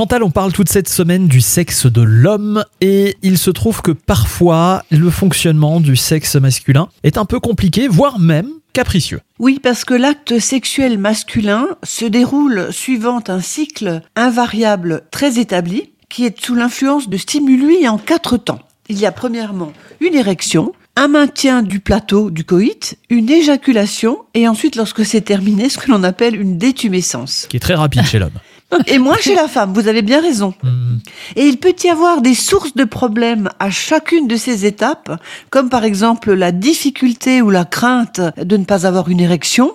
Chantal, on parle toute cette semaine du sexe de l'homme et il se trouve que parfois le fonctionnement du sexe masculin est un peu compliqué, voire même capricieux. Oui, parce que l'acte sexuel masculin se déroule suivant un cycle invariable très établi qui est sous l'influence de stimuli en quatre temps. Il y a premièrement une érection, un maintien du plateau du coït, une éjaculation et ensuite lorsque c'est terminé ce que l'on appelle une détumescence. Qui est très rapide chez l'homme. Et moins chez la femme, vous avez bien raison. Mhm. Et il peut y avoir des sources de problèmes à chacune de ces étapes, comme par exemple la difficulté ou la crainte de ne pas avoir une érection,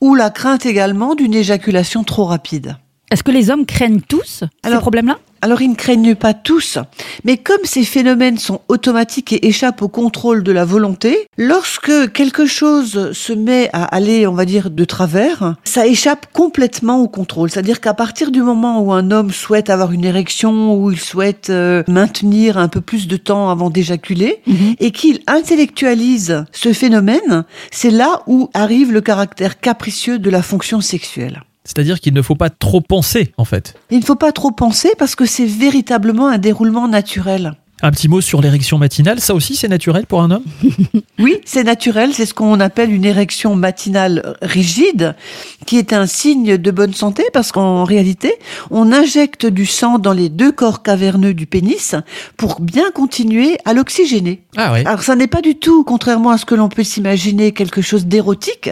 ou la crainte également d'une éjaculation trop rapide. Est-ce que les hommes craignent tous Alors- ces problèmes-là? Alors ils ne craignent pas tous, mais comme ces phénomènes sont automatiques et échappent au contrôle de la volonté, lorsque quelque chose se met à aller, on va dire, de travers, ça échappe complètement au contrôle. C'est-à-dire qu'à partir du moment où un homme souhaite avoir une érection, où il souhaite euh, maintenir un peu plus de temps avant d'éjaculer, Mhm. et qu'il intellectualise ce phénomène, c'est là où arrive le caractère capricieux de la fonction sexuelle. C'est-à-dire qu'il ne faut pas trop penser en fait. Il ne faut pas trop penser parce que c'est véritablement un déroulement naturel. Un petit mot sur l'érection matinale, ça aussi c'est naturel pour un homme Oui, c'est naturel, c'est ce qu'on appelle une érection matinale rigide, qui est un signe de bonne santé parce qu'en réalité, on injecte du sang dans les deux corps caverneux du pénis pour bien continuer à l'oxygéner. Ah ouais. Alors ça n'est pas du tout, contrairement à ce que l'on peut s'imaginer, quelque chose d'érotique,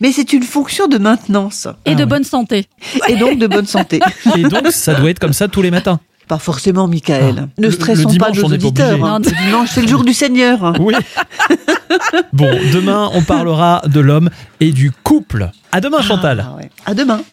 mais c'est une fonction de maintenance Et Ah de oui. bonne santé. et donc de bonne santé. Et donc ça doit être comme ça tous les matins. Pas forcément, Michael. Ah. ne stressons le pas nos auditeurs. hein. Le dimanche, c'est le jour du Seigneur. Oui. bon, demain on parlera de l'homme et du couple. À demain Chantal. Ah ouais. À demain.